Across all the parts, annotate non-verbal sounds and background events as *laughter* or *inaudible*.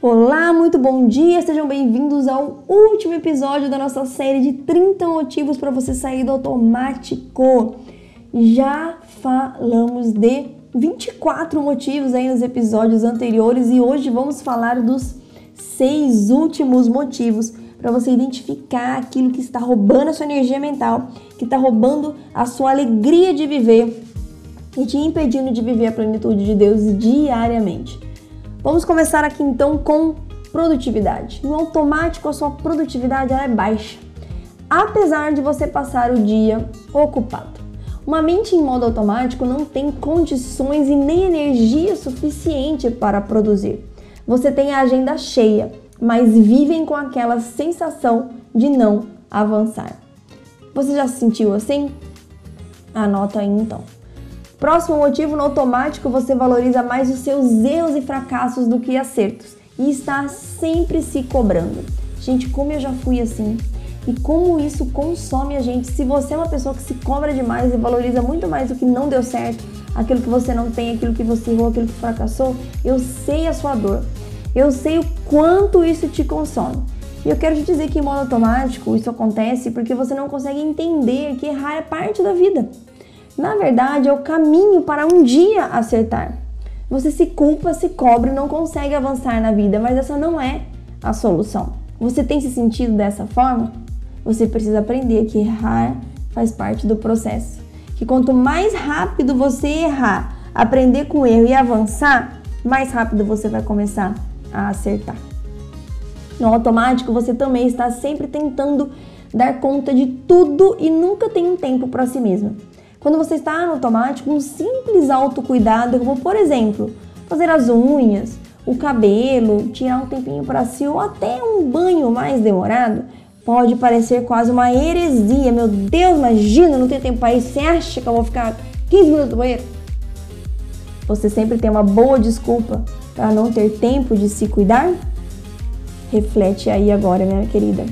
Olá, muito bom dia, sejam bem-vindos ao último episódio da nossa série de 30 motivos para você sair do automático. Já falamos de 24 motivos aí nos episódios anteriores e hoje vamos falar dos seis últimos motivos para você identificar aquilo que está roubando a sua energia mental, que está roubando a sua alegria de viver e te impedindo de viver a plenitude de Deus diariamente. Vamos começar aqui então com produtividade. No automático, a sua produtividade é baixa, apesar de você passar o dia ocupado. Uma mente em modo automático não tem condições e nem energia suficiente para produzir. Você tem a agenda cheia, mas vivem com aquela sensação de não avançar. Você já se sentiu assim? Anota aí então. Próximo motivo, no automático você valoriza mais os seus erros e fracassos do que acertos e está sempre se cobrando. Gente, como eu já fui assim e como isso consome a gente. Se você é uma pessoa que se cobra demais e valoriza muito mais o que não deu certo, aquilo que você não tem, aquilo que você errou, aquilo que fracassou, eu sei a sua dor. Eu sei o quanto isso te consome. E eu quero te dizer que em modo automático isso acontece porque você não consegue entender que errar é parte da vida. Na verdade, é o caminho para um dia acertar. Você se culpa, se cobra não consegue avançar na vida, mas essa não é a solução. Você tem se sentido dessa forma? Você precisa aprender que errar faz parte do processo. Que quanto mais rápido você errar, aprender com o erro e avançar, mais rápido você vai começar a acertar. No automático, você também está sempre tentando dar conta de tudo e nunca tem um tempo para si mesmo. Quando você está no automático, um simples autocuidado, como por exemplo, fazer as unhas, o cabelo, tirar um tempinho para si ou até um banho mais demorado, pode parecer quase uma heresia. Meu Deus, imagina, não tenho tempo para isso. Você acha que eu vou ficar 15 minutos no banheiro? Você sempre tem uma boa desculpa para não ter tempo de se cuidar? Reflete aí agora, minha querida.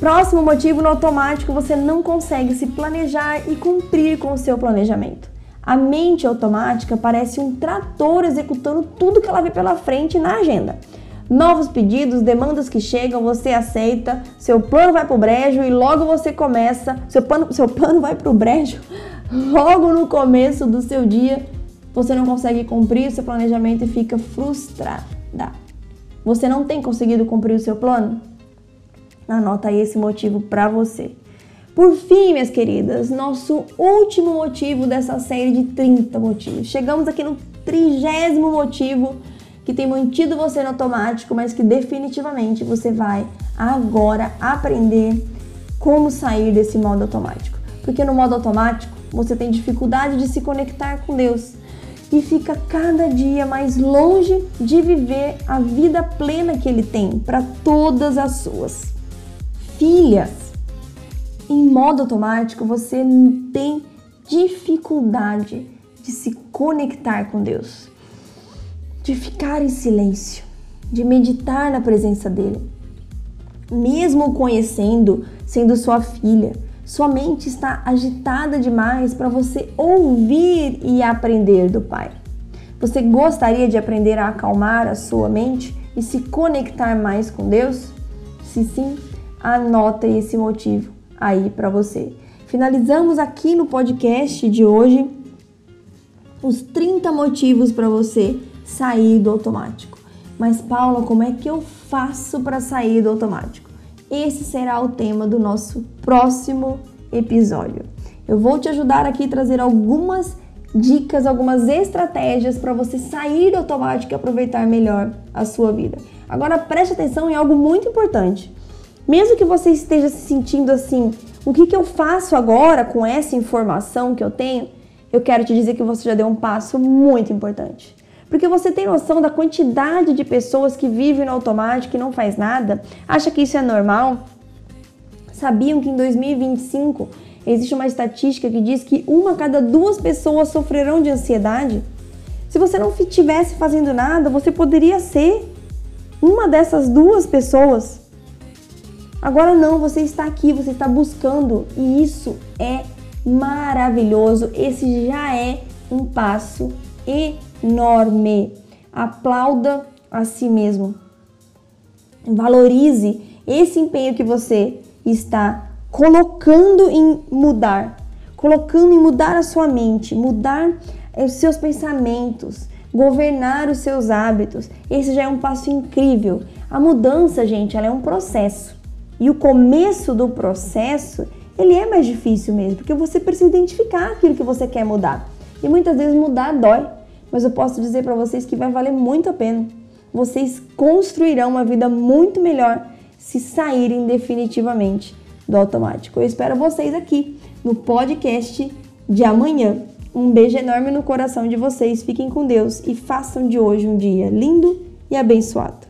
Próximo motivo, no automático você não consegue se planejar e cumprir com o seu planejamento. A mente automática parece um trator executando tudo que ela vê pela frente na agenda. Novos pedidos, demandas que chegam, você aceita, seu plano vai para o brejo e logo você começa, seu plano, seu plano vai para o brejo, *laughs* logo no começo do seu dia, você não consegue cumprir o seu planejamento e fica frustrada. Você não tem conseguido cumprir o seu plano? Anota aí esse motivo para você. Por fim, minhas queridas, nosso último motivo dessa série de 30 motivos. Chegamos aqui no trigésimo motivo que tem mantido você no automático, mas que definitivamente você vai agora aprender como sair desse modo automático. Porque no modo automático você tem dificuldade de se conectar com Deus e fica cada dia mais longe de viver a vida plena que Ele tem para todas as suas filhas, em modo automático você tem dificuldade de se conectar com Deus, de ficar em silêncio, de meditar na presença dele. Mesmo conhecendo, sendo sua filha, sua mente está agitada demais para você ouvir e aprender do Pai. Você gostaria de aprender a acalmar a sua mente e se conectar mais com Deus? Se sim, anota esse motivo aí para você. Finalizamos aqui no podcast de hoje os 30 motivos para você sair do automático. Mas Paula, como é que eu faço para sair do automático? Esse será o tema do nosso próximo episódio. Eu vou te ajudar aqui a trazer algumas dicas, algumas estratégias para você sair do automático e aproveitar melhor a sua vida. Agora preste atenção em algo muito importante. Mesmo que você esteja se sentindo assim, o que, que eu faço agora com essa informação que eu tenho? Eu quero te dizer que você já deu um passo muito importante. Porque você tem noção da quantidade de pessoas que vivem no automático e não faz nada? Acha que isso é normal? Sabiam que em 2025 existe uma estatística que diz que uma a cada duas pessoas sofrerão de ansiedade? Se você não estivesse fazendo nada, você poderia ser uma dessas duas pessoas. Agora não, você está aqui, você está buscando e isso é maravilhoso. Esse já é um passo enorme. Aplauda a si mesmo. Valorize esse empenho que você está colocando em mudar, colocando em mudar a sua mente, mudar os seus pensamentos, governar os seus hábitos. Esse já é um passo incrível. A mudança, gente, ela é um processo. E o começo do processo, ele é mais difícil mesmo, porque você precisa identificar aquilo que você quer mudar. E muitas vezes mudar dói, mas eu posso dizer para vocês que vai valer muito a pena. Vocês construirão uma vida muito melhor se saírem definitivamente do automático. Eu espero vocês aqui no podcast de amanhã. Um beijo enorme no coração de vocês. Fiquem com Deus e façam de hoje um dia lindo e abençoado.